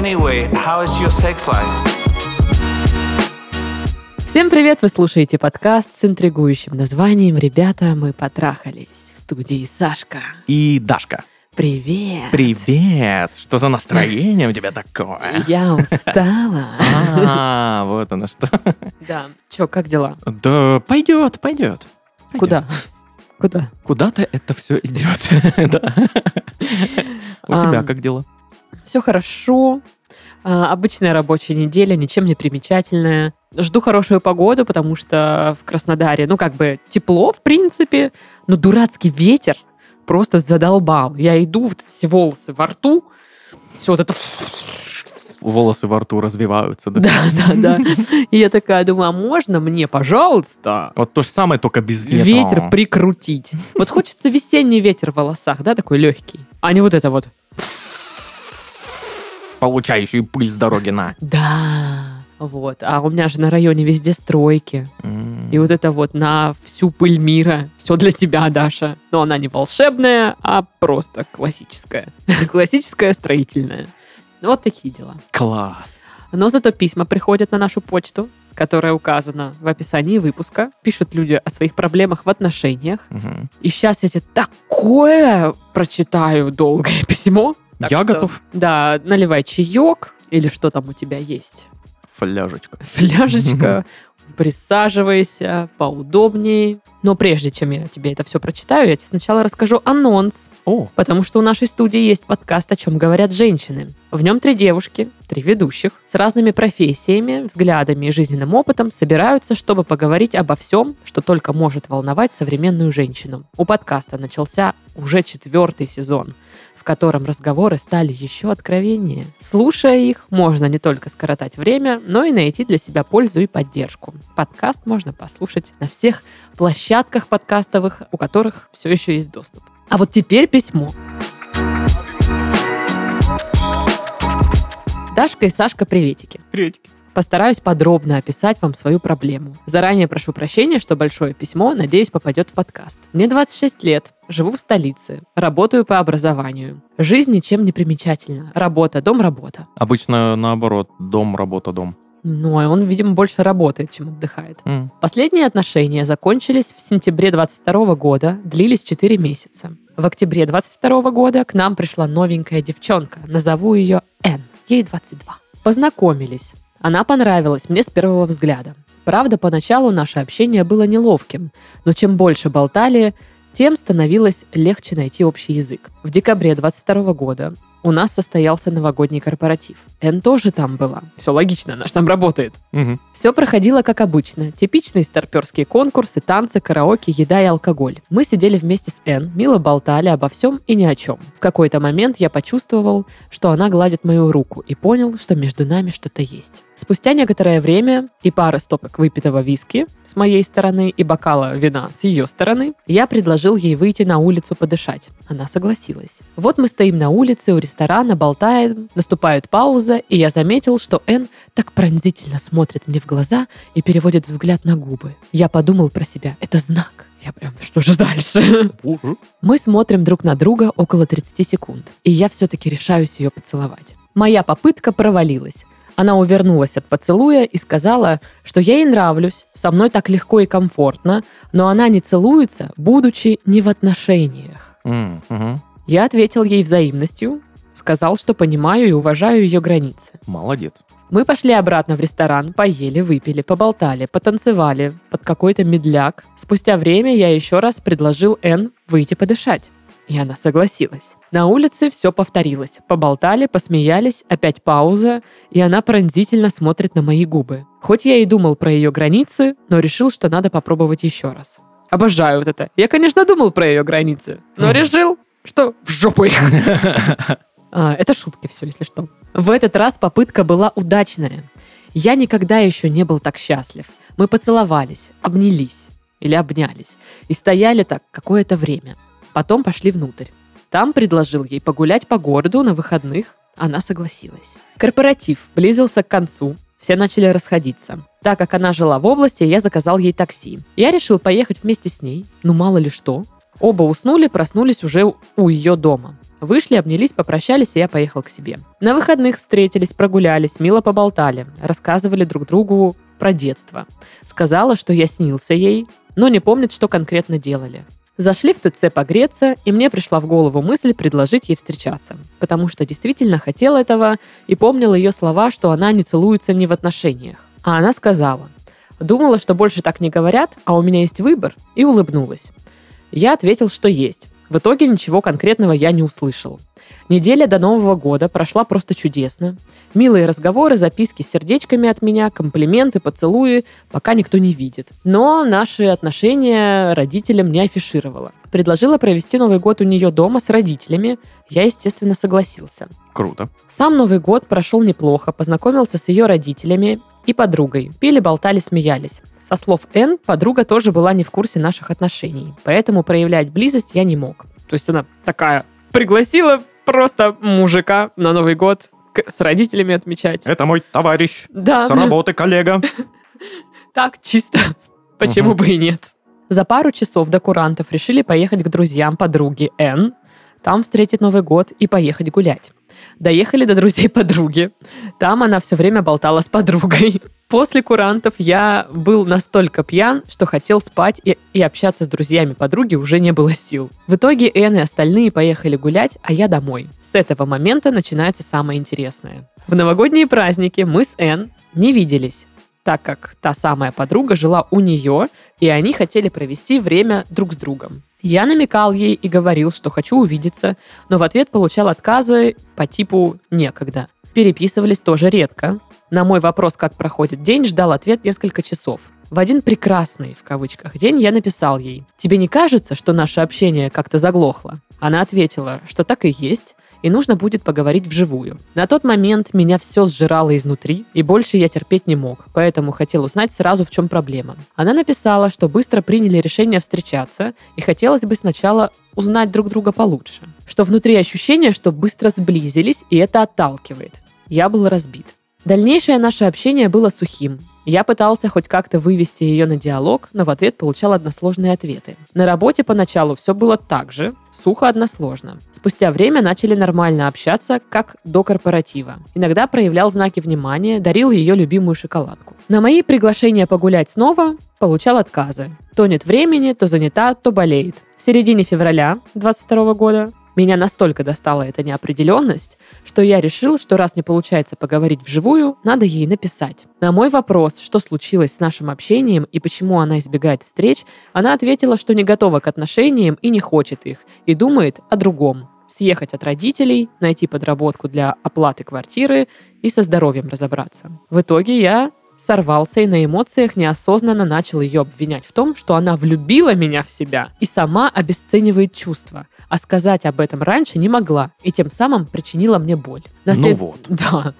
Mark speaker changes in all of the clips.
Speaker 1: Anyway, how is your sex life?
Speaker 2: Всем привет! Вы слушаете подкаст с интригующим названием «Ребята, мы потрахались» в студии Сашка.
Speaker 3: И Дашка.
Speaker 2: Привет!
Speaker 3: Привет! Что за настроение у тебя такое?
Speaker 2: Я устала.
Speaker 3: А, вот оно что.
Speaker 2: Да. Чё, как дела?
Speaker 3: Да пойдет, пойдет.
Speaker 2: Куда? Куда?
Speaker 3: Куда-то это все идет. У тебя как дела?
Speaker 2: Все хорошо. А, Обычная рабочая неделя, ничем не примечательная. Жду хорошую погоду, потому что в Краснодаре, ну, как бы тепло, в принципе, но дурацкий ветер просто задолбал. Я иду, вот все волосы во рту, все вот это...
Speaker 3: Волосы во рту развиваются, да?
Speaker 2: Да, да, да. И я такая думаю, а можно мне, пожалуйста,
Speaker 3: Вот то же самое, только без ветра.
Speaker 2: ветер прикрутить? Вот хочется весенний ветер в волосах, да, такой легкий, а не вот это вот.
Speaker 3: Получающий пыль с дороги на.
Speaker 2: Да, вот. А у меня же на районе везде стройки.
Speaker 3: М.
Speaker 2: И вот это вот на всю пыль мира. Все для тебя, Даша. Но она не волшебная, а просто классическая. Классическая строительная. Вот такие дела.
Speaker 3: Класс.
Speaker 2: Но зато письма приходят на нашу почту, которая указана в описании выпуска. Пишут люди о своих проблемах в отношениях.
Speaker 3: Мгм.
Speaker 2: И сейчас я тебе такое прочитаю долгое письмо. Так
Speaker 3: Я
Speaker 2: что,
Speaker 3: готов.
Speaker 2: Да, наливай чаек или что там у тебя есть.
Speaker 3: Фляжечка.
Speaker 2: Фляжечка, присаживайся поудобнее. Но прежде чем я тебе это все прочитаю, я тебе сначала расскажу анонс.
Speaker 3: О,
Speaker 2: Потому что у нашей студии есть подкаст «О чем говорят женщины». В нем три девушки, три ведущих, с разными профессиями, взглядами и жизненным опытом собираются, чтобы поговорить обо всем, что только может волновать современную женщину. У подкаста начался уже четвертый сезон, в котором разговоры стали еще откровеннее. Слушая их, можно не только скоротать время, но и найти для себя пользу и поддержку. Подкаст можно послушать на всех площадках подкастовых, у которых все еще есть доступ. А вот теперь письмо. Дашка и Сашка, приветики.
Speaker 3: приветики.
Speaker 2: Постараюсь подробно описать вам свою проблему. Заранее прошу прощения, что большое письмо, надеюсь, попадет в подкаст. Мне 26 лет, живу в столице, работаю по образованию. Жизнь ничем не примечательна. Работа, дом, работа.
Speaker 3: Обычно наоборот. Дом, работа, дом.
Speaker 2: Ну, а он, видимо, больше работает, чем отдыхает.
Speaker 3: М.
Speaker 2: Последние отношения закончились в сентябре 22 года, длились 4 месяца. В октябре 22 года к нам пришла новенькая девчонка, назову ее Н, ей 22. Познакомились. Она понравилась мне с первого взгляда. Правда, поначалу наше общение было неловким, но чем больше болтали, тем становилось легче найти общий язык. В декабре 22 года у нас состоялся новогодний корпоратив. Н тоже там была. Все логично, она же там работает.
Speaker 3: Мгм.
Speaker 2: Все проходило как обычно. Типичные старперские конкурсы, танцы, караоке, еда и алкоголь. Мы сидели вместе с Н, мило болтали обо всем и ни о чем. В какой-то момент я почувствовал, что она гладит мою руку и понял, что между нами что-то есть. Спустя некоторое время и пара стопок выпитого виски с моей стороны и бокала вина с ее стороны, я предложил ей выйти на улицу подышать. Она согласилась. Вот мы стоим на улице у ресторана, болтаем, наступает пауза, и я заметил, что Н так пронзительно смотрит мне в глаза и переводит взгляд на губы. Я подумал про себя, это знак. Я прям, что же дальше? Мы смотрим друг на друга около 30 секунд, и я все-таки решаюсь ее поцеловать. Моя попытка провалилась. Она увернулась от поцелуя и сказала, что я ей нравлюсь, со мной так легко и комфортно, но она не целуется, будучи не в отношениях.
Speaker 3: Мгм.
Speaker 2: Я ответил ей взаимностью, сказал, что понимаю и уважаю ее границы.
Speaker 3: Молодец.
Speaker 2: Мы пошли обратно в ресторан, поели, выпили, поболтали, потанцевали под какой-то медляк. Спустя время я еще раз предложил Н выйти подышать. И она согласилась. На улице все повторилось. Поболтали, посмеялись, опять пауза, и она пронзительно смотрит на мои губы. Хоть я и думал про ее границы, но решил, что надо попробовать еще раз. Обожаю вот это. Я, конечно, думал про ее границы, но решил, что в жопу их. А, Это шутки все, если что. В этот раз попытка была удачная. Я никогда еще не был так счастлив. Мы поцеловались, обнялись или обнялись и стояли так какое-то время. Потом пошли внутрь. Там предложил ей погулять по городу на выходных. Она согласилась. Корпоратив близился к концу. Все начали расходиться. Так как она жила в области, я заказал ей такси. Я решил поехать вместе с ней. Ну, мало ли что. Оба уснули, проснулись уже у ее дома. Вышли, обнялись, попрощались, и я поехал к себе. На выходных встретились, прогулялись, мило поболтали, рассказывали друг другу про детство. Сказала, что я снился ей, но не помнит, что конкретно делали. Зашли в ТЦ погреться, и мне пришла в голову мысль предложить ей встречаться, потому что действительно хотела этого и помнила ее слова, что она не целуется ни в отношениях. А она сказала, думала, что больше так не говорят, а у меня есть выбор, и улыбнулась. Я ответил, что есть. В итоге ничего конкретного я не услышал. Неделя до Нового года прошла просто чудесно. Милые разговоры, записки с сердечками от меня, комплименты, поцелуи, пока никто не видит. Но наши отношения родителям не афишировала. Предложила провести Новый год у нее дома с родителями. Я, естественно, согласился.
Speaker 3: Круто.
Speaker 2: Сам Новый год прошел неплохо, познакомился с ее родителями и подругой. Пили, болтали, смеялись. Со слов Н, подруга тоже была не в курсе наших отношений, поэтому проявлять близость я не мог. То есть она такая пригласила просто мужика на Новый год к- с родителями отмечать.
Speaker 3: Это мой товарищ.
Speaker 2: Да.
Speaker 3: С работы коллега.
Speaker 2: Так, чисто. Почему бы и нет? За пару часов до курантов решили поехать к друзьям подруги Н, там встретить Новый год и поехать гулять. Доехали до друзей подруги. Там она все время болтала с подругой. После курантов я был настолько пьян, что хотел спать и, и общаться с друзьями подруги уже не было сил. В итоге Эн и остальные поехали гулять, а я домой. С этого момента начинается самое интересное. В новогодние праздники мы с Эн не виделись, так как та самая подруга жила у нее, и они хотели провести время друг с другом. Я намекал ей и говорил, что хочу увидеться, но в ответ получал отказы по типу «некогда». Переписывались тоже редко. На мой вопрос, как проходит день, ждал ответ несколько часов. В один прекрасный, в кавычках, день я написал ей «Тебе не кажется, что наше общение как-то заглохло?» Она ответила, что так и есть, и нужно будет поговорить вживую. На тот момент меня все сжирало изнутри, и больше я терпеть не мог, поэтому хотел узнать сразу, в чем проблема. Она написала, что быстро приняли решение встречаться, и хотелось бы сначала узнать друг друга получше. Что внутри ощущение, что быстро сблизились, и это отталкивает. Я был разбит. Дальнейшее наше общение было сухим. Я пытался хоть как-то вывести ее на диалог, но в ответ получал односложные ответы. На работе поначалу все было так же, сухо односложно. Спустя время начали нормально общаться, как до корпоратива. Иногда проявлял знаки внимания, дарил ее любимую шоколадку. На мои приглашения погулять снова получал отказы. То нет времени, то занята, то болеет. В середине февраля 22 года меня настолько достала эта неопределенность, что я решил, что раз не получается поговорить вживую, надо ей написать. На мой вопрос, что случилось с нашим общением и почему она избегает встреч, она ответила, что не готова к отношениям и не хочет их, и думает о другом. Съехать от родителей, найти подработку для оплаты квартиры и со здоровьем разобраться. В итоге я сорвался и на эмоциях неосознанно начал ее обвинять в том, что она влюбила меня в себя и сама обесценивает чувства, а сказать об этом раньше не могла и тем самым причинила мне боль. На
Speaker 3: Ну
Speaker 2: след-
Speaker 3: вот.
Speaker 2: Да.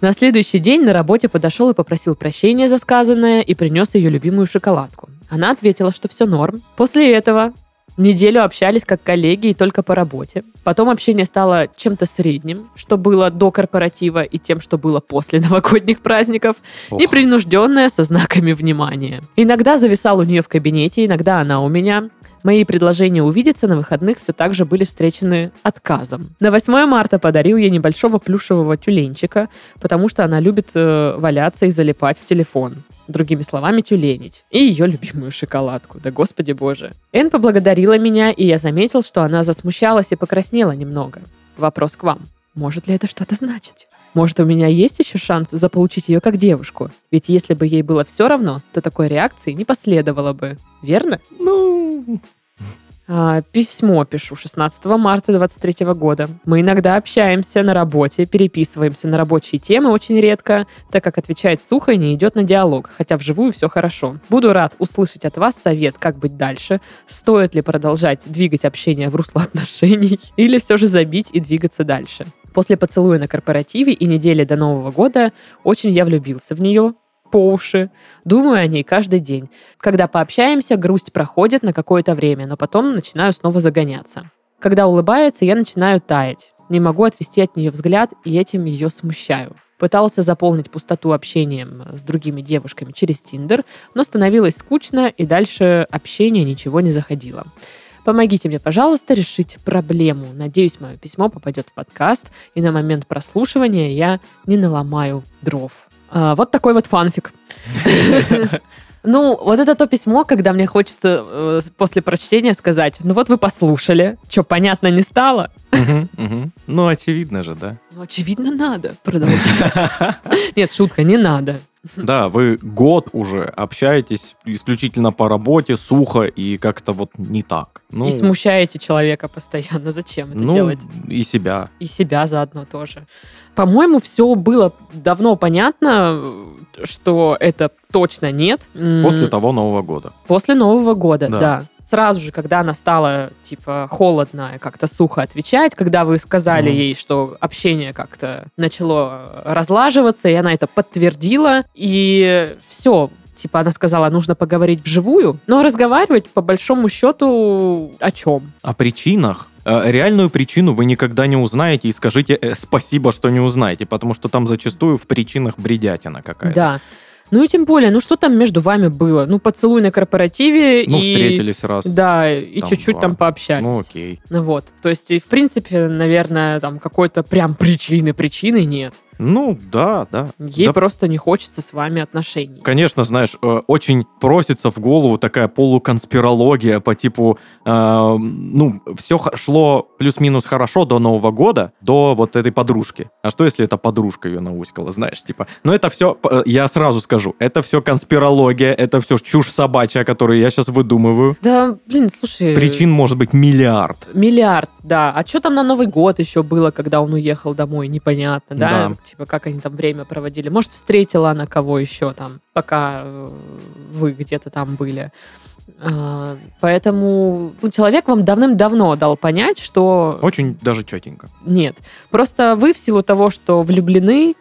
Speaker 2: На следующий день на работе подошел и попросил прощения за сказанное и принес ее любимую шоколадку. Она ответила, что все норм. После этого Неделю общались как коллеги и только по работе. Потом общение стало чем-то средним, что было до корпоратива и тем, что было после новогодних праздников.
Speaker 3: Ох.
Speaker 2: Непринужденное со знаками внимания. Иногда зависал у нее в кабинете, иногда она у меня. Мои предложения увидеться на выходных все так же были встречены отказом. На 8 марта подарил ей небольшого плюшевого тюленчика, потому что она любит э, валяться и залипать в телефон. Другими словами, тюленить. И ее любимую шоколадку. Да господи боже. Эн поблагодарила меня, и я заметил, что она засмущалась и покраснела немного. Вопрос к вам. Может ли это что-то значить? Может, у меня есть еще шанс заполучить ее как девушку? Ведь если бы ей было все равно, то такой реакции не последовало бы. Верно?
Speaker 3: Ну,
Speaker 2: письмо пишу 16 марта 23 года. Мы иногда общаемся на работе, переписываемся на рабочие темы очень редко, так как отвечает сухо и не идет на диалог, хотя вживую все хорошо. Буду рад услышать от вас совет, как быть дальше, стоит ли продолжать двигать общение в русло отношений, или все же забить и двигаться дальше. После поцелуя на корпоративе и недели до Нового года очень я влюбился в нее, по уши. Думаю о ней каждый день. Когда пообщаемся, грусть проходит на какое-то время, но потом начинаю снова загоняться. Когда улыбается, я начинаю таять. Не могу отвести от нее взгляд, и этим ее смущаю. Пытался заполнить пустоту общением с другими девушками через Тиндер, но становилось скучно, и дальше общение ничего не заходило. Помогите мне, пожалуйста, решить проблему. Надеюсь, мое письмо попадет в подкаст, и на момент прослушивания я не наломаю дров. А, вот такой вот фанфик. Ну, вот это то письмо, когда мне хочется э, после прочтения сказать, ну вот вы послушали, что, понятно не стало?
Speaker 3: Ну, очевидно же, да.
Speaker 2: Ну, очевидно, надо продолжать. Нет, шутка, не надо.
Speaker 3: Да, вы год уже общаетесь исключительно по работе, сухо и как-то вот не так. Ну,
Speaker 2: И смущаете человека постоянно. Зачем это
Speaker 3: ну,
Speaker 2: делать?
Speaker 3: и себя.
Speaker 2: И себя заодно тоже. По-моему, все было давно понятно, что это точно нет.
Speaker 3: После того Нового года.
Speaker 2: После Нового года,
Speaker 3: Да.
Speaker 2: да. Сразу же, когда она стала, типа, холодно и как-то сухо отвечать, когда вы сказали
Speaker 3: Мгм.
Speaker 2: ей, что общение как-то начало разлаживаться, и она это подтвердила, и все, типа, она сказала, нужно поговорить вживую, но разговаривать, по большому счету, о чем?
Speaker 3: О причинах. Э, Реальную причину вы никогда не узнаете и скажите э, спасибо, что не узнаете, потому что там зачастую в причинах бредятина какая-то.
Speaker 2: Да. Ну и тем более, ну что там между вами было? Ну, поцелуй на корпоративе
Speaker 3: Ну,
Speaker 2: и...
Speaker 3: встретились раз.
Speaker 2: Да, и
Speaker 3: там
Speaker 2: чуть-чуть
Speaker 3: два.
Speaker 2: там пообщались.
Speaker 3: Ну, окей.
Speaker 2: Ну Вот, то есть, в принципе, наверное, там какой-то прям причины, причины нет.
Speaker 3: Ну, да, да.
Speaker 2: Ей
Speaker 3: Да,
Speaker 2: просто не хочется с вами отношений.
Speaker 3: Конечно, знаешь, э, очень просится в голову такая полуконспирология по типу, э, ну, все шло плюс-минус хорошо до Нового года, до вот этой подружки. А что, если эта подружка ее науськала, знаешь, типа? Но это все, я сразу скажу, это все конспирология, это все чушь собачья, которую я сейчас выдумываю.
Speaker 2: Да, блин, слушай...
Speaker 3: Причин может быть миллиард.
Speaker 2: Миллиард, да. А что там на Новый год еще было, когда он уехал домой, непонятно, да?
Speaker 3: Да.
Speaker 2: Типа, как они там время проводили. Может, встретила она кого еще там, пока э, вы где-то там были. А, Поэтому ну, человек вам давным-давно дал понять, что
Speaker 3: Очень даже четенько.
Speaker 2: Нет. Просто вы в силу того, что влюблены,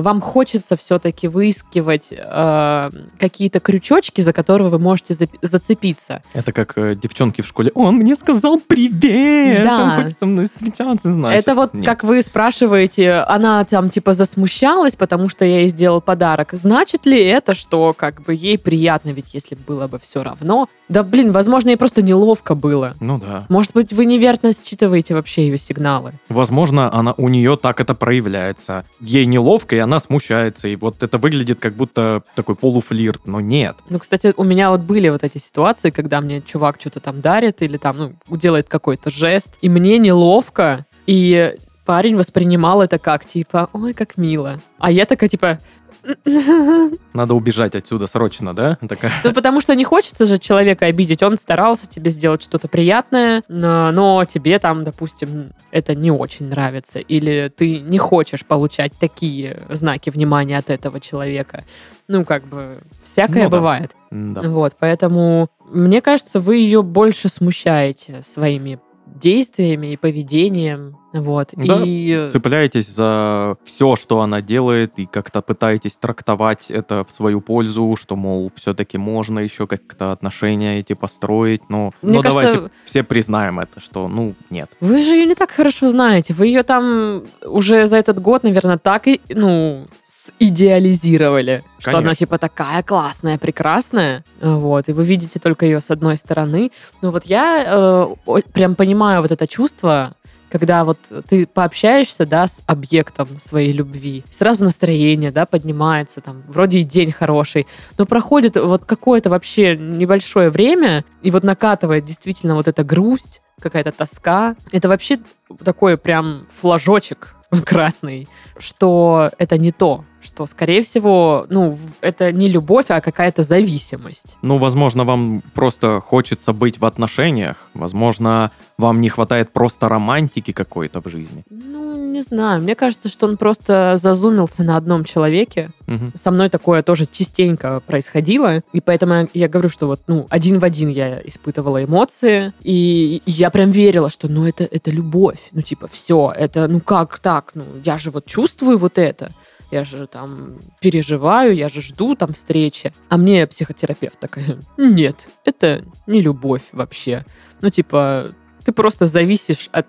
Speaker 2: вам хочется все-таки выискивать а, какие-то крючочки, за которые вы можете зап- зацепиться.
Speaker 3: Это как э, девчонки в школе. Он мне сказал привет,
Speaker 2: Да.
Speaker 3: он хочет со мной встречаться, значит.
Speaker 2: Это вот
Speaker 3: Нет.
Speaker 2: как вы спрашиваете, она там типа засмущалась, потому что я ей сделал подарок. Значит ли это, что как бы ей приятно, ведь если было бы все равно? Да блин, возможно, ей просто неловко было.
Speaker 3: Ну да.
Speaker 2: Может быть, вы неверно считываете вообще ее сигналы.
Speaker 3: Возможно, она у нее так это проявляется. Ей неловко, и она смущается. И вот это выглядит как будто такой полуфлирт, но нет.
Speaker 2: Ну, кстати, у меня вот были вот эти ситуации, когда мне чувак что-то там дарит или там, ну, делает какой-то жест, и мне неловко, и парень воспринимал это как, типа, ой, как мило. А я такая, типа,
Speaker 3: Надо убежать отсюда срочно, да? Такая.
Speaker 2: ну, потому что не хочется же человека обидеть. Он старался тебе сделать что-то приятное, но, но тебе там, допустим, это не очень нравится. Или ты не хочешь получать такие знаки внимания от этого человека. Ну, как бы, всякое
Speaker 3: Ну да.
Speaker 2: бывает.
Speaker 3: Да.
Speaker 2: Вот, поэтому, мне кажется, вы ее больше смущаете своими действиями и поведением. Вот.
Speaker 3: Да,
Speaker 2: И
Speaker 3: Цепляетесь за все, что она делает, и как-то пытаетесь трактовать это в свою пользу, что, мол, все-таки можно еще как-то отношения эти построить. Но,
Speaker 2: Мне
Speaker 3: но
Speaker 2: кажется-
Speaker 3: давайте все признаем это, что, ну, нет.
Speaker 2: вы же ее не так хорошо знаете. Вы ее там уже за этот год, наверное, так и, ну, идеализировали, что она типа такая классная, прекрасная. Вот. И вы видите только ее с одной стороны. Ну вот я э, прям понимаю вот это чувство, когда вот ты пообщаешься, да, с объектом своей любви, сразу настроение, да, поднимается, там, вроде и день хороший, но проходит вот какое-то вообще небольшое время, и вот накатывает действительно вот эта грусть, какая-то тоска. Это вообще такой прям флажочек красный, что это не то, что, скорее всего, ну, это не любовь, а какая-то зависимость.
Speaker 3: Ну, возможно, вам просто хочется быть в отношениях. Возможно, вам не хватает просто романтики какой-то в жизни.
Speaker 2: Ну, не знаю, мне кажется, что он просто зазумился на одном человеке,
Speaker 3: Мгм.
Speaker 2: со мной такое тоже частенько происходило, и поэтому я- я говорю, что вот, ну, один в один я испытывала эмоции, и я прям верила, что, ну, это, это любовь, ну, типа, все, это, ну, как так, ну, я же вот чувствую вот это, я же там переживаю, я же жду там встречи. А мне психотерапевт такая, нет, это не любовь вообще. Ну, типа, ты просто зависишь от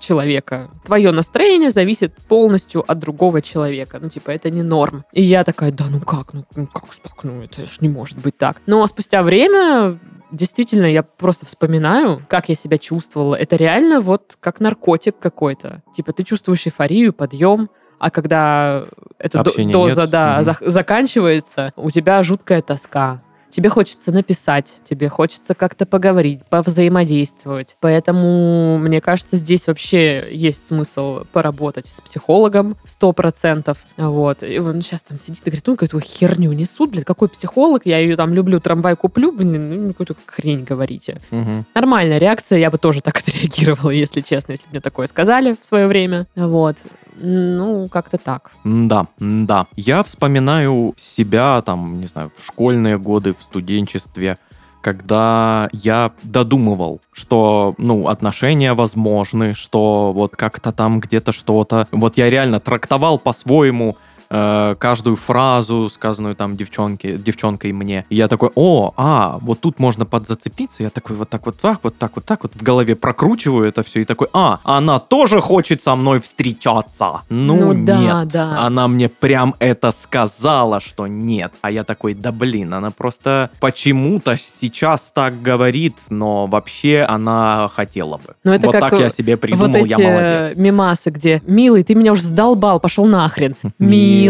Speaker 2: человека. Твое настроение зависит полностью от другого человека. Ну, типа, это не норм. И я такая, да ну как, ну, ну как ж так, ну это ж не может быть так. Но спустя время действительно, я просто вспоминаю, как я себя чувствовала. Это реально вот как наркотик какой-то. Типа ты чувствуешь эйфорию, подъем, а когда эта
Speaker 3: Общения
Speaker 2: доза
Speaker 3: нет.
Speaker 2: да,
Speaker 3: Мгм.
Speaker 2: зах- заканчивается, у тебя жуткая тоска. Тебе хочется написать, тебе хочется как-то поговорить, повзаимодействовать. Поэтому, мне кажется, здесь вообще есть смысл поработать с психологом 100%. Вот. И он сейчас там сидит и говорит, ну, какую-то херню несут, блядь, какой психолог, я ее там люблю, трамвай куплю, блин, ну, какую-то хрень говорите.
Speaker 3: Мгм.
Speaker 2: Нормальная реакция, я бы тоже так отреагировала, если честно, если бы мне такое сказали в свое время. Вот. Ну, как-то так.
Speaker 3: Да, да. Я вспоминаю себя, там, не знаю, в школьные годы, в студенчестве, когда я додумывал, что, ну, отношения возможны, что вот как-то там где-то что-то. Вот я реально трактовал по-своему э, каждую фразу, сказанную там девчонке, девчонкой мне. И я такой, о, а, вот тут можно подзацепиться. Я такой вот так вот так, вот так вот так вот в голове прокручиваю это все и такой, а, она тоже хочет со мной встречаться. Ну,
Speaker 2: Ну да,
Speaker 3: нет.
Speaker 2: да.
Speaker 3: Она мне прям это сказала, что нет. А я такой, да блин, она просто почему-то сейчас так говорит, но вообще она хотела бы.
Speaker 2: Ну, это
Speaker 3: вот
Speaker 2: как,
Speaker 3: так я себе придумал,
Speaker 2: вот эти
Speaker 3: я молодец.
Speaker 2: мемасы, где «Милый, ты меня уже задолбал, пошел нахрен». «Милый».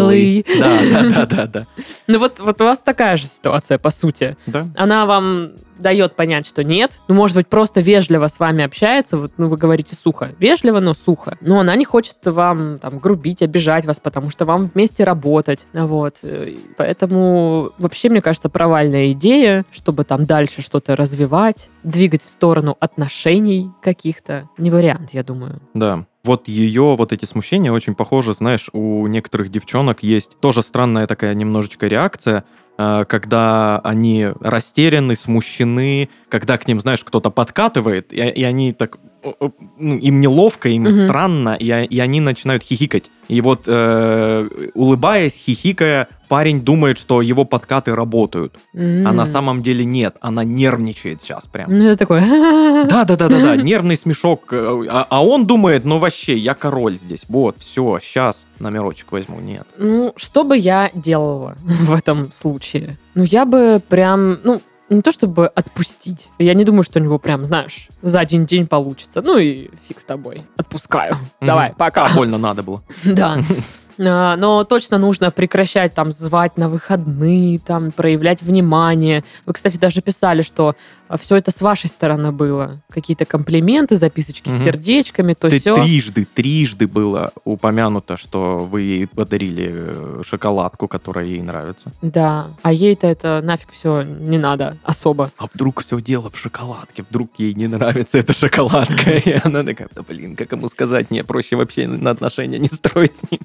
Speaker 3: Да, да, да, да, да.
Speaker 2: Ну вот, вот у вас такая же ситуация, по сути.
Speaker 3: Да.
Speaker 2: Она вам дает понять, что нет. Ну, может быть, просто вежливо с вами общается. Вот, ну, вы говорите сухо. Вежливо, но сухо. Но она не хочет вам там грубить, обижать вас, потому что вам вместе работать. Вот. Поэтому вообще, мне кажется, провальная идея, чтобы там дальше что-то развивать, двигать в сторону отношений каких-то. Не вариант, я думаю.
Speaker 3: Да. Вот ее, вот эти смущения очень похожи, знаешь, у некоторых девчонок есть тоже странная такая немножечко реакция, э, когда они растеряны, смущены, когда к ним, знаешь, кто-то подкатывает, и, и они так, ну, им неловко, им
Speaker 2: Мгм.
Speaker 3: странно, и, и они начинают хихикать. И вот, э, улыбаясь, хихикая, парень думает, что его подкаты работают, а на самом деле нет, она нервничает сейчас прям.
Speaker 2: Ну, это такое...
Speaker 3: Да, да, да, да, да, нервный смешок. э, А, а он думает, ну вообще, я король здесь. Вот, все, сейчас номерочек возьму. Нет.
Speaker 2: Ну, что бы я делала в этом случае? Ну, я бы прям, ну, не то чтобы отпустить. Я не думаю, что у него прям, знаешь, за один день получится. Ну и фиг с тобой. Отпускаю. Давай, пока.
Speaker 3: А, больно надо было.
Speaker 2: Да. А, Но точно нужно прекращать там звать на выходные, там проявлять внимание. Вы, кстати, даже писали, что все это с вашей стороны было. Какие-то комплименты, записочки с
Speaker 3: Мгм.
Speaker 2: сердечками, то
Speaker 3: Ты
Speaker 2: все.
Speaker 3: трижды, трижды было упомянуто, что вы ей подарили э, шоколадку, которая ей нравится.
Speaker 2: Да. А ей-то это нафиг все не надо особо.
Speaker 3: А вдруг все дело в шоколадке, вдруг ей не нравится эта шоколадка, и она такая, да блин, как ему сказать, не, проще вообще на отношения не строить с ним.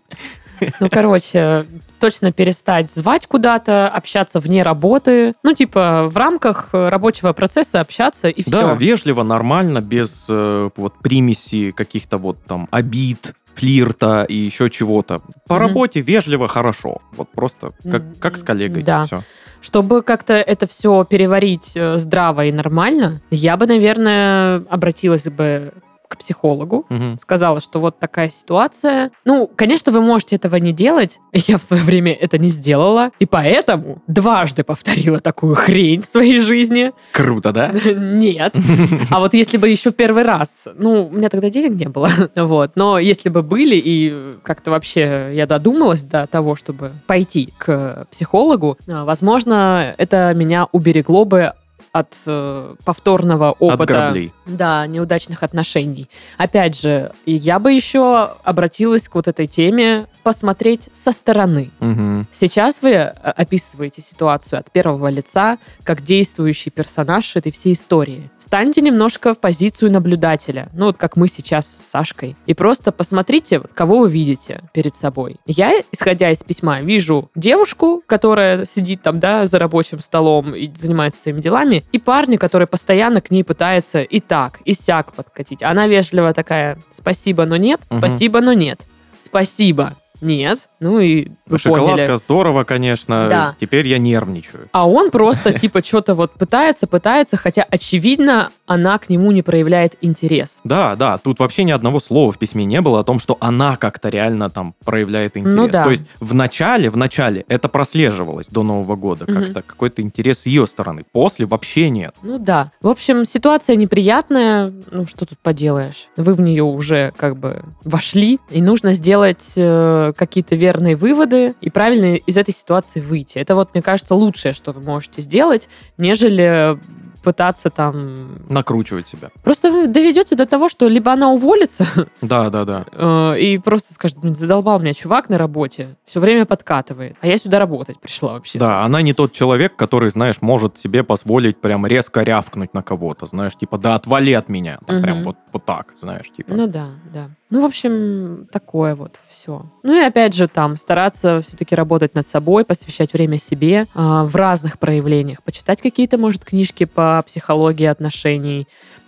Speaker 2: Ну, короче, точно перестать звать куда-то, общаться вне работы. Ну, типа, в рамках рабочего процесса общаться и
Speaker 3: Да,
Speaker 2: все.
Speaker 3: вежливо, нормально, без э, вот примеси каких-то вот там обид, флирта и еще чего-то. По
Speaker 2: Мгм.
Speaker 3: работе вежливо, хорошо. Вот просто как, как с коллегой.
Speaker 2: да.
Speaker 3: Все.
Speaker 2: Чтобы как-то это все переварить э, здраво и нормально, я бы, наверное, обратилась бы к психологу, сказала, что вот такая ситуация. Ну, конечно, вы можете этого не делать. Я в свое время это не сделала. И поэтому дважды повторила такую хрень в своей жизни.
Speaker 3: Круто, да?
Speaker 2: Нет. А вот если бы еще первый раз, ну, у меня тогда денег не было, вот, но если бы были, и как-то вообще я додумалась до того, чтобы пойти к психологу, а, возможно, это меня уберегло бы от э, повторного
Speaker 3: От
Speaker 2: опыта.
Speaker 3: граблей.
Speaker 2: Да, неудачных отношений. Опять же, я бы еще обратилась к вот этой теме посмотреть со стороны.
Speaker 3: Мгм.
Speaker 2: Сейчас вы э, описываете ситуацию от первого лица, как действующий персонаж этой всей истории. Встаньте немножко в позицию наблюдателя, ну вот как мы сейчас с Сашкой, и просто посмотрите, кого вы видите перед собой. Я, исходя из письма, вижу девушку, которая сидит там, да, за рабочим столом и занимается своими делами, и парня, который постоянно к ней пытается и так, и сяк подкатить. Она вежливо такая, спасибо, но нет, спасибо, но нет, спасибо, нет, Ну и вы
Speaker 3: Шоколадка
Speaker 2: поняли.
Speaker 3: здорово, конечно.
Speaker 2: Да.
Speaker 3: Теперь я нервничаю.
Speaker 2: А он просто типа что-то вот пытается, пытается, хотя очевидно она к нему не проявляет интерес.
Speaker 3: Да, да, тут вообще ни одного слова в письме не было о том, что она как-то реально там проявляет интерес.
Speaker 2: Ну да.
Speaker 3: То есть в начале, в начале это прослеживалось до Нового года, как-то какой-то интерес с ее стороны. После вообще нет.
Speaker 2: Ну да. В общем, ситуация неприятная. Ну, что тут поделаешь? Вы в нее уже как бы вошли, и нужно сделать э, какие-то верные выводы и правильно из этой ситуации выйти. Это вот, мне кажется, лучшее, что вы можете сделать, нежели пытаться там...
Speaker 3: Накручивать себя.
Speaker 2: Просто вы доведете до того, что либо она уволится,
Speaker 3: Да, да, да.
Speaker 2: э, и просто скажет, «Блин, задолбал меня чувак на работе, все время подкатывает, а я сюда работать пришла вообще.
Speaker 3: Да, она не тот человек, который, знаешь, может себе позволить прям резко рявкнуть на кого-то, знаешь, типа, да отвали от меня, там прям вот, вот так, знаешь, типа.
Speaker 2: Ну да, да. Ну, в общем, такое вот все. Ну и опять же там стараться все-таки работать над собой, посвящать время себе а, в разных проявлениях, почитать какие-то, может, книжки по психологии отношений.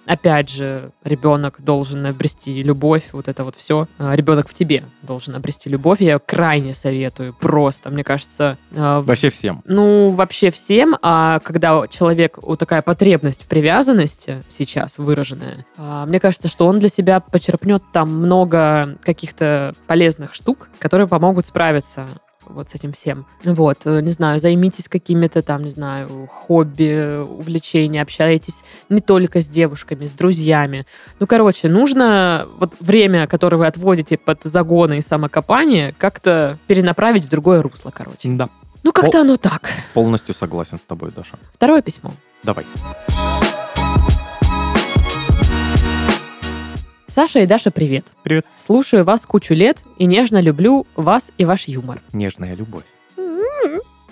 Speaker 2: Опять же, ребенок должен обрести любовь, вот это вот все. Ребенок в тебе должен обрести любовь. Я ее крайне советую. Просто, мне кажется, а,
Speaker 3: Вообще всем.
Speaker 2: ну, вообще всем, а когда человек, вот такая потребность в привязанности сейчас выраженная, а, мне кажется, что он для себя почерпнет там много каких-то полезных штук, которые помогут справиться вот с этим всем. Вот, э, не знаю, займитесь какими-то там, не знаю, хобби, увлечения, общайтесь не только с девушками, с друзьями. Ну, короче, нужно вот время, которое вы отводите под загоны и самокопание, как-то перенаправить в другое русло, короче.
Speaker 3: Да,
Speaker 2: Ну, как-то оно так.
Speaker 3: полностью согласен с тобой, Даша.
Speaker 2: Второе письмо.
Speaker 3: Давай.
Speaker 2: Саша и Даша, привет.
Speaker 3: Привет.
Speaker 2: Слушаю вас кучу лет и нежно люблю вас и ваш юмор.
Speaker 3: Нежная любовь.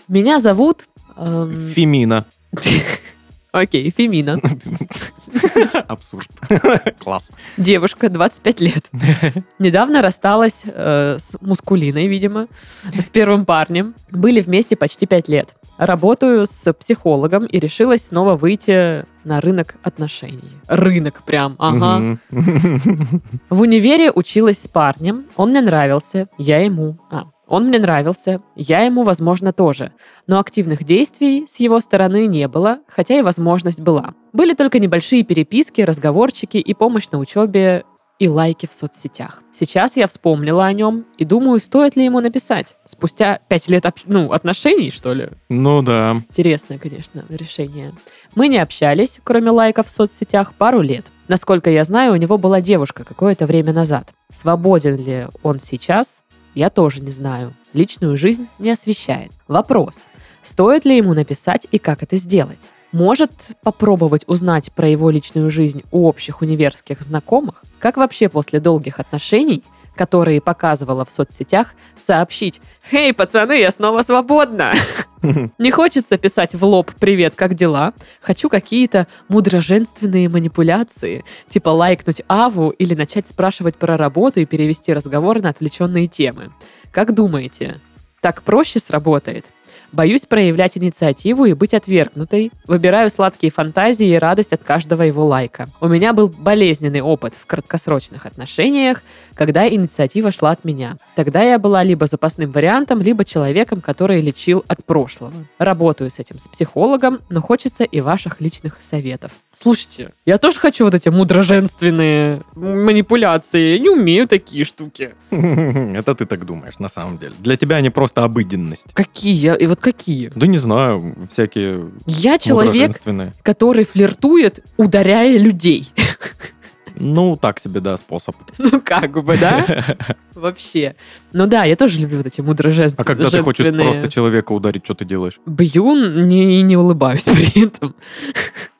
Speaker 2: Меня зовут... эм,
Speaker 3: Фемина.
Speaker 2: Окей, Фемина.
Speaker 3: Абсурд. Класс.
Speaker 2: Девушка, 25 лет. Недавно рассталась э, с мускулиной, видимо, с первым парнем. Были вместе почти 5 лет. Работаю с психологом и решилась снова выйти на рынок отношений. Рынок прям, ага. В универе училась с парнем, он мне нравился, я ему. А, он мне нравился, я ему, возможно, тоже. Но активных действий с его стороны не было, хотя и возможность была. Были только небольшие переписки, разговорчики и помощь на учебе и лайки в соцсетях. Сейчас я вспомнила о нем и думаю, стоит ли ему написать. Спустя пять лет ну, отношений, что ли?
Speaker 3: Ну да.
Speaker 2: Интересное, конечно, решение. Мы не общались, кроме лайков в соцсетях, пару лет. Насколько я знаю, у него была девушка какое-то время назад. Свободен ли он сейчас, я тоже не знаю. Личную жизнь не освещает. Вопрос. Стоит ли ему написать и как это сделать? Может попробовать узнать про его личную жизнь у общих универских знакомых? Как вообще после долгих отношений, которые показывала в соцсетях, сообщить «Эй, пацаны, я снова свободна!» Не хочется писать в лоб «Привет, как дела?». Хочу какие-то мудроженственные манипуляции, типа лайкнуть Аву или начать спрашивать про работу и перевести разговор на отвлеченные темы. Как думаете, так проще сработает? Боюсь проявлять инициативу и быть отвергнутой. Выбираю сладкие фантазии и радость от каждого его лайка. У меня был болезненный опыт в краткосрочных отношениях, когда инициатива шла от меня. Тогда я была либо запасным вариантом, либо человеком, который лечил от прошлого. Работаю с этим с психологом, но хочется и ваших личных советов. Слушайте, я тоже хочу вот эти мудроженственные манипуляции. Я не умею такие штуки.
Speaker 3: Это ты так думаешь, на самом деле. Для тебя они просто обыденность.
Speaker 2: Какие? И вот какие?
Speaker 3: Да не знаю, всякие
Speaker 2: Я человек, который флиртует, ударяя людей.
Speaker 3: Ну, так себе, да, способ.
Speaker 2: Ну, как бы, да? Вообще. Ну да, я тоже люблю вот эти
Speaker 3: А
Speaker 2: мудроженственные.
Speaker 3: когда ты хочешь просто человека ударить, что ты делаешь?
Speaker 2: Бью и не улыбаюсь при этом.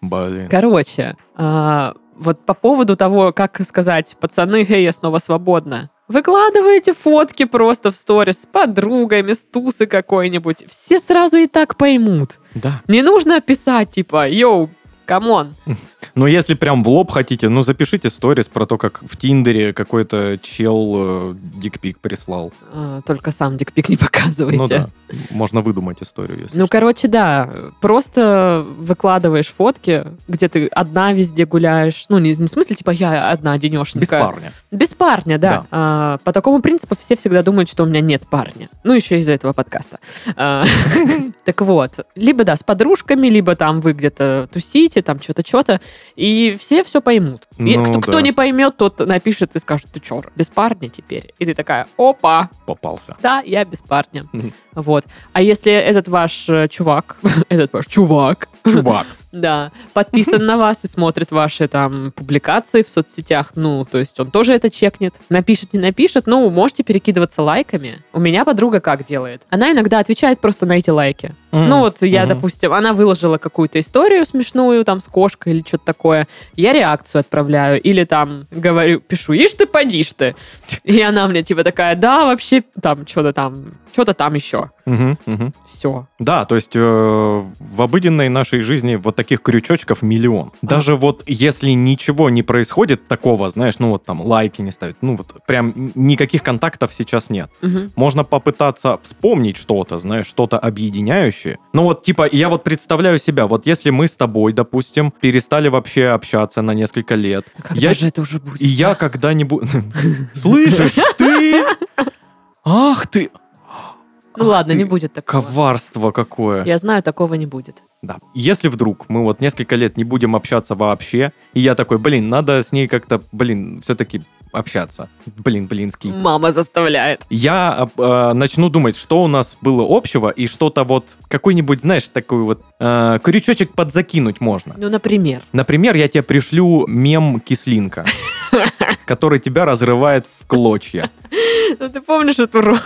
Speaker 3: Блин.
Speaker 2: Короче, а, вот по поводу того, как сказать, пацаны, эй, я снова свободна. Выкладываете фотки просто в сторис с подругами, с тусы какой-нибудь. Все сразу и так поймут.
Speaker 3: Да.
Speaker 2: Не нужно писать, типа, йоу, come on.
Speaker 3: Но если прям в лоб хотите, ну запишите сторис про то, как в Тиндере какой-то чел э, дикпик прислал.
Speaker 2: А, Только сам дикпик не показывайте.
Speaker 3: Ну да, можно выдумать историю, если
Speaker 2: Ну,
Speaker 3: что.
Speaker 2: короче, да, просто выкладываешь фотки, где ты одна везде гуляешь. Ну, не, не в смысле, типа, я одна одинёшенька.
Speaker 3: Без парня.
Speaker 2: Без парня, да.
Speaker 3: Да.
Speaker 2: А, по такому принципу все всегда думают, что у меня нет парня. Ну, еще из-за этого подкаста. А, Так вот, либо, да, с подружками, либо там вы где-то тусите, там что-то, что-то, и все все поймут.
Speaker 3: Ну,
Speaker 2: кто, кто
Speaker 3: да.
Speaker 2: не поймет, тот напишет и скажет, ты что, без парня теперь? И ты такая, опа,
Speaker 3: Попался.
Speaker 2: да, я без парня. Вот. А если этот ваш э, чувак, этот ваш чувак,
Speaker 3: Чувак.
Speaker 2: да, подписан на вас и смотрит ваши там публикации в соцсетях, ну, то есть он тоже это чекнет. Напишет, не напишет, ну, можете перекидываться лайками. У меня подруга как делает? Она иногда отвечает просто на эти лайки. Ну, вот я,
Speaker 3: Мгм.
Speaker 2: допустим, она выложила какую-то историю смешную, там, с кошкой или что-то такое. Я реакцию отправляю. Или там говорю, пишу, ишь ты, подишь ты. И она мне типа такая, да, вообще, там, что-то там, что-то там еще.
Speaker 3: Мгм, мгм.
Speaker 2: Все.
Speaker 3: Да, то есть э, в обыденной нашей жизни вот таких крючочков миллион. Даже вот если ничего не происходит такого, знаешь, ну вот там лайки не ставят, ну вот прям никаких контактов сейчас нет. Можно попытаться вспомнить что-то, знаешь, что-то объединяющее. Ну вот типа я вот представляю себя, вот если мы с тобой, допустим, перестали вообще общаться на несколько лет,
Speaker 2: Когда
Speaker 3: я
Speaker 2: же это уже будет?
Speaker 3: и я когда-нибудь... Слышишь, ты? Ах ты!
Speaker 2: Ну ладно,
Speaker 3: ты
Speaker 2: не будет такого.
Speaker 3: Коварство какое.
Speaker 2: Я знаю, такого не будет.
Speaker 3: Да. Если вдруг мы вот несколько лет не будем общаться вообще, и я такой, блин, надо с ней как-то, блин, все-таки общаться. Блин, блинский.
Speaker 2: Мама заставляет.
Speaker 3: Я э, начну думать, что у нас было общего, и что-то вот, какой-нибудь, знаешь, такой вот э, крючочек подзакинуть можно.
Speaker 2: Ну, например.
Speaker 3: Например, я тебе пришлю мем кислинка, который тебя разрывает в клочья.
Speaker 2: Ну, ты помнишь эту роль?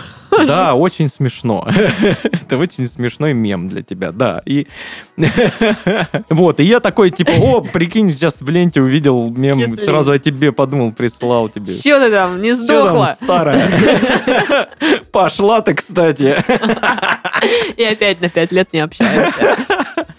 Speaker 3: Да, очень смешно. Это очень смешной мем для тебя, да. И вот, и я такой, типа, о, прикинь, сейчас в ленте увидел мем, сразу о тебе подумал, прислал тебе.
Speaker 2: Че ты там, не
Speaker 3: там,
Speaker 2: сдохла?
Speaker 3: старая? Пошла ты, кстати.
Speaker 2: И опять на пять лет не общаемся.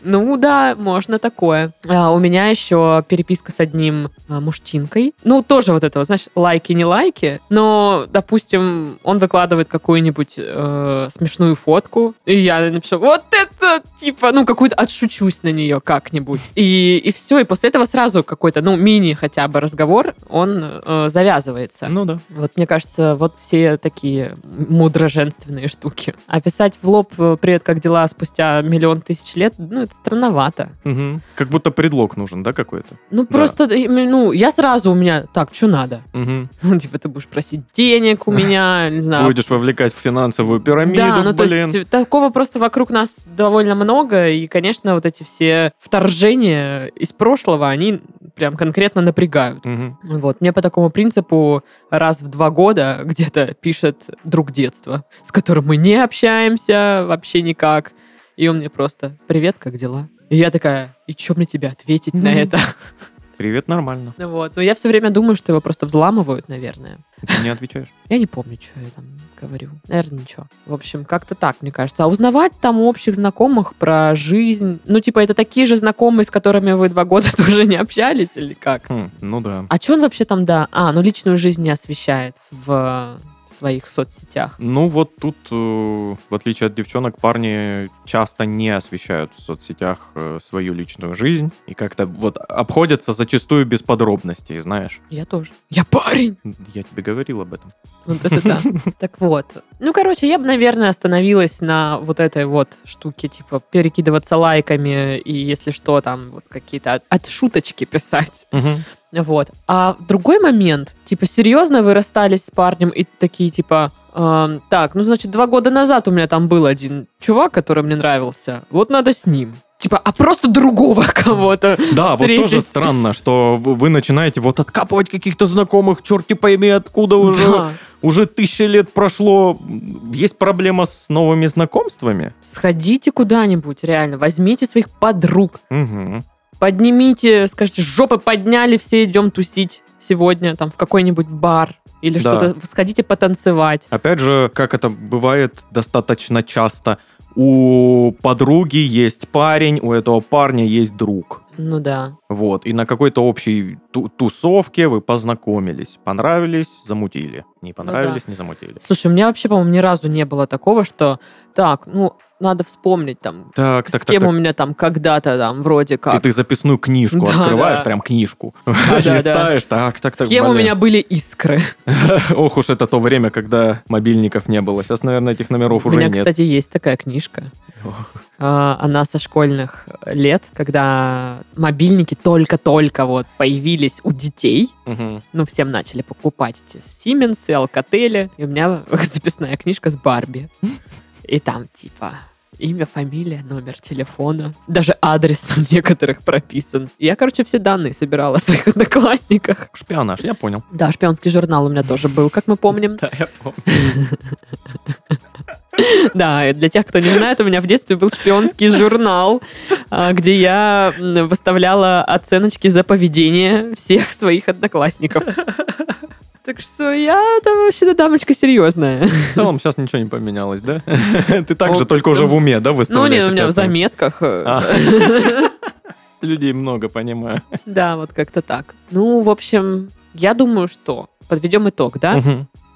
Speaker 2: Ну да, можно такое. А, у меня еще переписка с одним а, мужчинкой. Ну, тоже вот это, вот, знаешь, лайки, не лайки. Но, допустим, он выкладывает какую-нибудь э, смешную фотку, и я напишу, вот это, типа, ну, какую-то отшучусь на нее как-нибудь. И, и все, и после этого сразу какой-то, ну, мини хотя бы разговор, он э, завязывается.
Speaker 3: Ну да.
Speaker 2: Вот мне кажется, вот все такие мудро-женственные штуки. А писать в лоб э, «Привет, как дела?» спустя миллион тысяч лет, ну, это странновато.
Speaker 3: Мгм. Как будто предлог нужен, да, какой-то?
Speaker 2: Ну, просто, э, ну, я сразу у меня, так, что надо? Ну, типа, ты будешь просить денег у меня, не знаю.
Speaker 3: Будешь вовлекать в финансовую пирамиду,
Speaker 2: Да, ну то
Speaker 3: блин.
Speaker 2: есть такого просто вокруг нас довольно много, и, конечно, вот эти все вторжения из прошлого, они прям конкретно напрягают.
Speaker 3: Мгм.
Speaker 2: Вот, мне по такому принципу раз в два года где-то пишет друг детства, с которым мы не общаемся вообще никак. И он мне просто «Привет, как дела?» И я такая, и что мне тебе ответить на
Speaker 3: Мгм.
Speaker 2: это?
Speaker 3: Привет, нормально.
Speaker 2: Ну Вот. Но я все время думаю, что его просто взламывают, наверное.
Speaker 3: Ты не отвечаешь.
Speaker 2: Я не помню, что я там говорю. Наверное, ничего. В общем, как-то так, мне кажется. А узнавать там общих знакомых про жизнь... Ну, типа, это такие же знакомые, с которыми вы два года тоже не общались или как?
Speaker 3: Хм, ну да.
Speaker 2: А что он вообще там, да? А, ну личную жизнь не освещает в своих соцсетях.
Speaker 3: Ну вот тут, э, в отличие от девчонок, парни часто не освещают в соцсетях э, свою личную жизнь и как-то вот обходятся зачастую без подробностей, знаешь.
Speaker 2: Я тоже. Я парень!
Speaker 3: Я тебе говорил об этом.
Speaker 2: Вот это да. Так вот. Ну, короче, я бы, наверное, остановилась на вот этой вот штуке, типа, перекидываться лайками и, если что, там, вот какие-то от- отшуточки писать. Вот. А другой момент, типа, серьезно вы расстались с парнем и такие, типа, «Эм, так, ну, значит, два года назад у меня там был один чувак, который мне нравился. Вот надо с ним. Типа, а просто другого кого-то
Speaker 3: Да, вот тоже
Speaker 2: встретить.
Speaker 3: странно, что вы начинаете вот откапывать каких-то знакомых, черти пойми откуда уже.
Speaker 2: Да.
Speaker 3: Уже тысяча лет прошло. Есть проблема с новыми знакомствами?
Speaker 2: Сходите куда-нибудь, реально. Возьмите своих подруг,
Speaker 3: Мгм.
Speaker 2: Поднимите, скажите, жопы подняли, все идем тусить сегодня там в какой-нибудь бар. Или
Speaker 3: Да.
Speaker 2: что-то, сходите потанцевать.
Speaker 3: Опять же, как это бывает достаточно часто, у подруги есть парень, у этого парня есть друг.
Speaker 2: Ну да.
Speaker 3: Вот, и на какой-то общей ту- тусовке вы познакомились. Понравились, замутили. Не понравились, не замутили.
Speaker 2: Слушай, у меня вообще, по-моему, ни разу не было такого, что так, ну, надо вспомнить там,
Speaker 3: Так,
Speaker 2: с,
Speaker 3: так,
Speaker 2: с
Speaker 3: так,
Speaker 2: кем
Speaker 3: так.
Speaker 2: у меня там когда-то там вроде
Speaker 3: И
Speaker 2: как.
Speaker 3: ты записную книжку
Speaker 2: Да,
Speaker 3: открываешь,
Speaker 2: да.
Speaker 3: прям книжку.
Speaker 2: да.
Speaker 3: Листаешь, так, так,
Speaker 2: с
Speaker 3: так.
Speaker 2: кем у меня были искры.
Speaker 3: Ох уж это то время, когда мобильников не было. Сейчас, наверное, этих номеров
Speaker 2: У
Speaker 3: уже
Speaker 2: меня,
Speaker 3: нет.
Speaker 2: кстати, есть такая книжка. А, Она со школьных лет, когда мобильники только-только вот появились у детей. Ну, всем начали покупать эти Сименсы, Алкатели. И у меня записная книжка с Барби. И там, типа, имя, фамилия, номер телефона. Даже адрес у некоторых прописан. Я, короче, все данные собирала о своих одноклассниках.
Speaker 3: Шпионаж, я понял.
Speaker 2: Да, шпионский журнал у меня тоже был, как мы помним.
Speaker 3: Да, я помню.
Speaker 2: Да, для тех, кто не знает, у меня в детстве был шпионский журнал, а, где я выставляла оценочки за поведение всех своих одноклассников. Так что я там вообще-то дамочка серьезная.
Speaker 3: В целом сейчас ничего не поменялось, да? Ты так
Speaker 2: О,
Speaker 3: же, только уже в уме, да,
Speaker 2: Ну,
Speaker 3: выставляешь?
Speaker 2: не, у меня в заметках. э,
Speaker 3: А. Людей много, понимаю.
Speaker 2: Да, вот как-то так. Ну, в общем, я думаю, что подведем итог, да?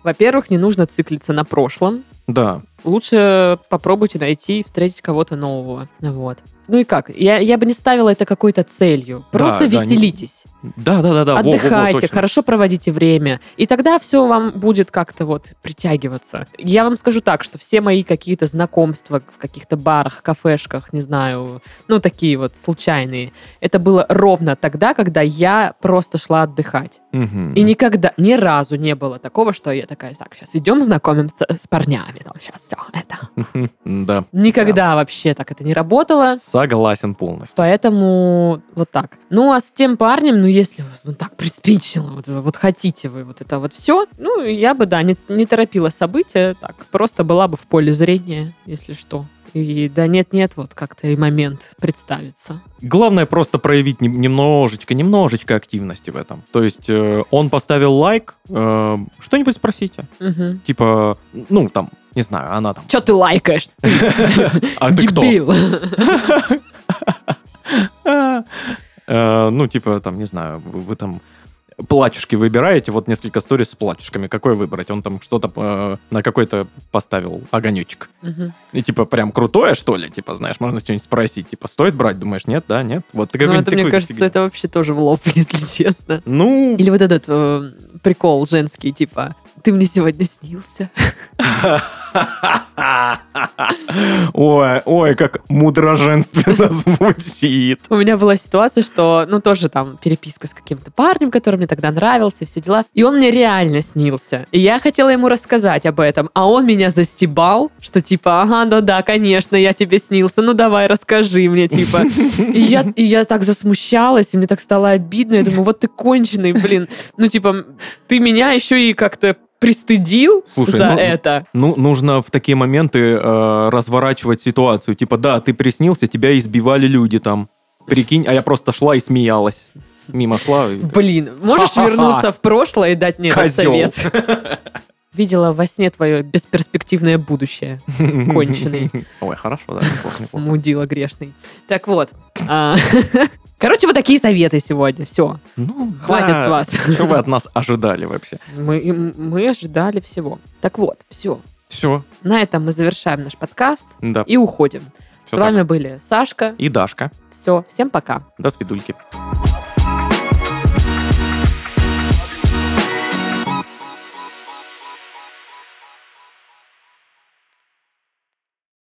Speaker 2: Во-первых, не нужно циклиться на прошлом.
Speaker 3: Да.
Speaker 2: Лучше попробуйте найти и встретить кого-то нового. Вот. Ну и как? Я, я бы не ставила это какой-то целью. Просто
Speaker 3: да,
Speaker 2: веселитесь.
Speaker 3: Да, да, да, да. во, во, во,
Speaker 2: Отдыхайте,
Speaker 3: точно.
Speaker 2: хорошо проводите время. И тогда все вам будет как-то вот притягиваться. Я вам скажу так, что все мои какие-то знакомства в каких-то барах, кафешках, не знаю, ну такие вот случайные, это было ровно тогда, когда я просто шла отдыхать.
Speaker 3: Мгм.
Speaker 2: И никогда, ни разу не было такого, что я такая, так, сейчас идем знакомимся с парнями, там, сейчас все это.
Speaker 3: Да.
Speaker 2: Никогда вообще так это не работало.
Speaker 3: Согласен полностью.
Speaker 2: Поэтому вот так. Ну, а с тем парнем, ну, если ну, так приспичило, вот, вот хотите вы вот это вот все, ну, я бы, да, не, не торопила события, так, просто была бы в поле зрения, если что. И да нет-нет, вот как-то и момент представится.
Speaker 3: Главное просто проявить нем- немножечко, немножечко активности в этом. То есть э, он поставил лайк, э, что-нибудь спросите.
Speaker 2: Угу.
Speaker 3: Типа, ну, там, не знаю, она там...
Speaker 2: Че ты лайкаешь?
Speaker 3: А ты кто? Э, Ну, типа, там, не знаю, вы там платьюшки выбираете, вот несколько сторис с платьюшками. Какой выбрать? Он там что-то э, на какой-то поставил огонечек.
Speaker 2: Мгм.
Speaker 3: И типа прям крутое, что ли? Типа, знаешь, можно что-нибудь спросить. Типа, стоит брать? Думаешь, нет, да, нет? Вот ты
Speaker 2: Ну, это, мне кажется,
Speaker 3: фигня.
Speaker 2: это вообще тоже в лоб, если честно.
Speaker 3: Ну,
Speaker 2: Или вот этот э, прикол женский, типа, ты мне сегодня снился.
Speaker 3: ой, ой, как мудроженственно звучит.
Speaker 2: У меня была ситуация, что, ну, тоже там переписка с каким-то парнем, который мне тогда нравился, все дела. И он мне реально снился. И я хотела ему рассказать об этом, а он меня застебал, что типа, ага, да, да, конечно, я тебе снился, ну давай, расскажи мне, типа. И я, и я так засмущалась, и мне так стало обидно. Я думаю, вот ты конченый, блин. Ну, типа, ты меня еще и как-то пристыдил
Speaker 3: Слушай,
Speaker 2: за
Speaker 3: ну,
Speaker 2: это.
Speaker 3: Ну, нужно в такие моменты э, разворачивать ситуацию. Типа, да, ты приснился, тебя избивали люди там. Прикинь, а я просто шла и смеялась. Мимо шла. и-
Speaker 2: Блин, можешь
Speaker 3: Ха-ха-ха.
Speaker 2: вернуться в прошлое и дать мне
Speaker 3: Козёл.
Speaker 2: совет? Видела во сне твое бесперспективное будущее. Конченый.
Speaker 3: Ой, хорошо, да, неплохо, неплохо.
Speaker 2: Мудила грешный. Так вот. Короче, вот такие советы сегодня. Все.
Speaker 3: Ну,
Speaker 2: Хватит
Speaker 3: да.
Speaker 2: с вас.
Speaker 3: Что вы от нас ожидали вообще?
Speaker 2: Мы, мы ожидали всего. Так вот, все.
Speaker 3: Все,
Speaker 2: На этом мы завершаем наш подкаст
Speaker 3: да.
Speaker 2: и уходим. С
Speaker 3: Всё
Speaker 2: вами были Сашка.
Speaker 3: И Дашка.
Speaker 2: Все. Всем пока.
Speaker 3: До свидульки.